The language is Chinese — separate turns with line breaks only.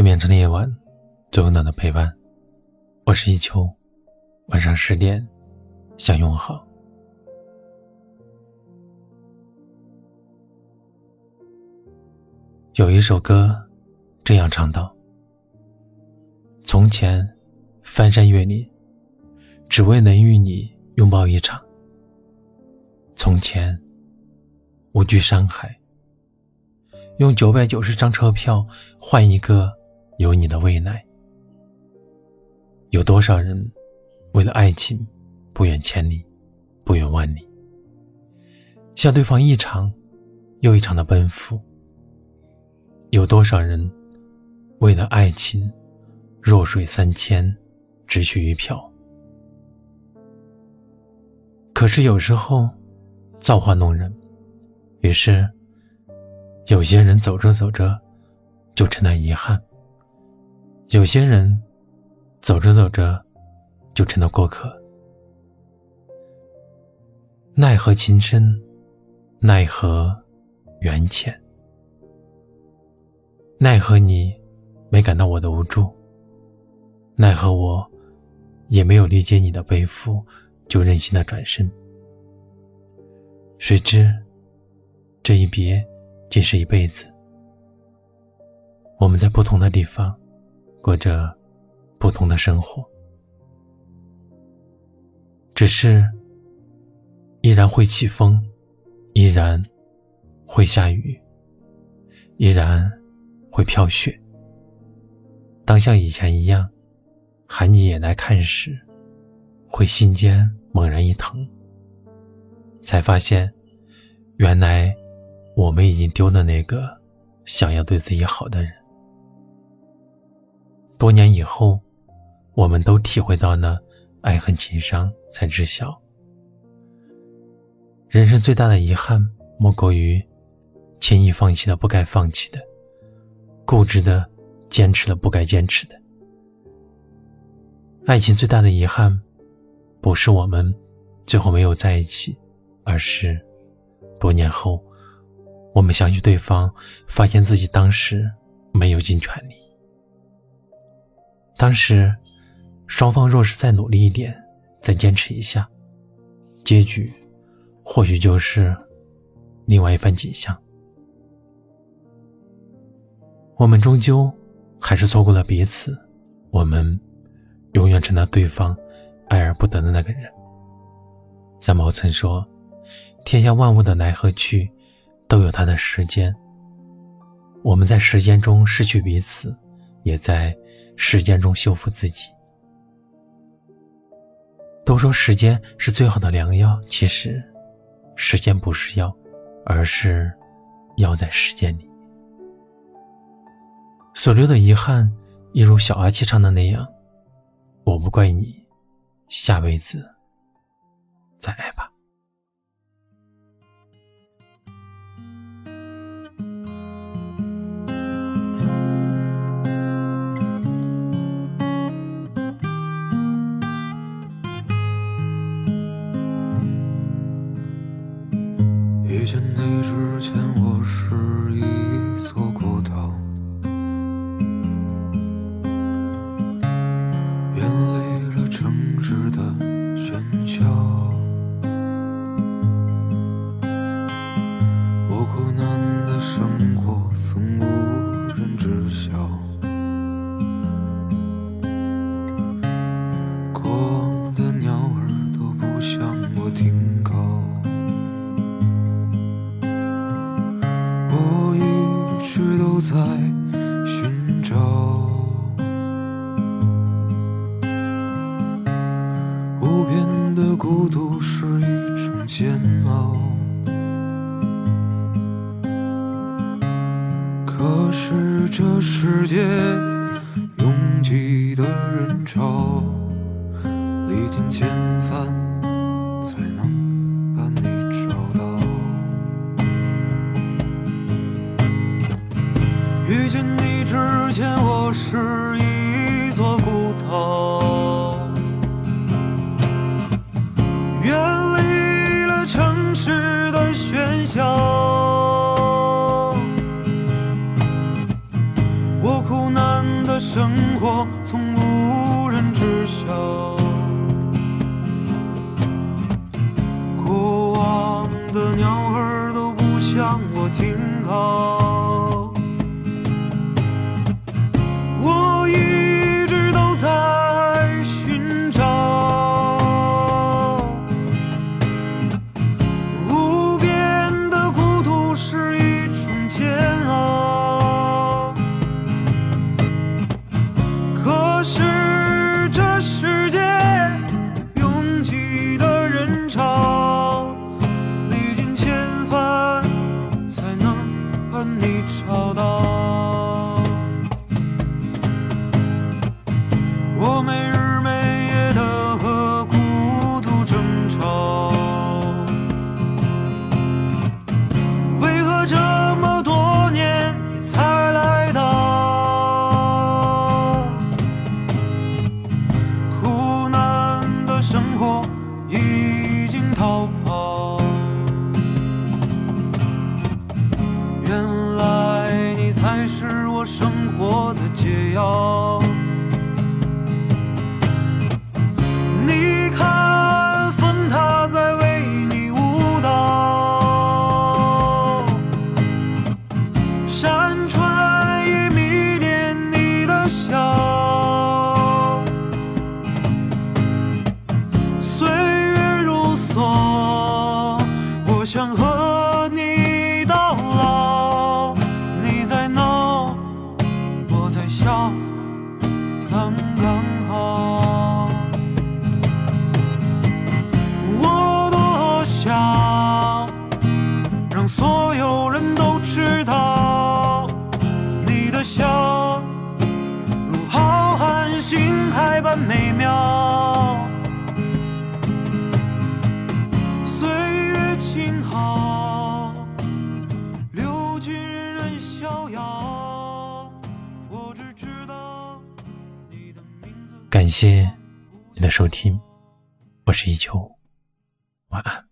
最绵长的夜晚，最温暖的陪伴。我是一秋，晚上十点向你问好。有一首歌这样唱道：“从前翻山越岭，只为能与你拥抱一场。从前无惧山海，用九百九十张车票换一个有你的未来。有多少人为了爱情不远千里，不远万里，向对方一场又一场的奔赴？”有多少人为了爱情弱水三千，只取一瓢？可是有时候造化弄人，于是有些人走着走着就成了遗憾，有些人走着走着就成了过客。奈何情深，奈何缘浅。奈何你没感到我的无助，奈何我也没有理解你的背负，就任性的转身。谁知这一别竟是一辈子。我们在不同的地方过着不同的生活，只是依然会起风，依然会下雨，依然。会飘雪。当像以前一样，喊你也来看时，会心间猛然一疼，才发现，原来我们已经丢了那个想要对自己好的人。多年以后，我们都体会到了爱恨情伤，才知晓，人生最大的遗憾，莫过于轻易放弃了不该放弃的。固执的坚持了不该坚持的。爱情最大的遗憾，不是我们最后没有在一起，而是多年后，我们想起对方，发现自己当时没有尽全力。当时，双方若是再努力一点，再坚持一下，结局或许就是另外一番景象。我们终究还是错过了彼此，我们永远成了对方爱而不得的那个人。三毛曾说：“天下万物的来和去，都有它的时间。我们在时间中失去彼此，也在时间中修复自己。”都说时间是最好的良药，其实，时间不是药，而是药在时间里。所留的遗憾，一如小阿七唱的那样，我不怪你，下辈子再爱吧。
从无人知晓过往的鸟儿都不向我停靠我一直都在寻找无边的孤独是一种煎熬这世界拥挤的人潮，历尽千帆才能把你找到。遇见你之前，我是一座孤岛，远离了城市的喧嚣。生活从无人知晓。我没日没夜的和孤独争吵为何这么多年你才来到苦难的生活已经逃跑。原来你才是我生活的解药。
感谢你的收听我是一秋晚安。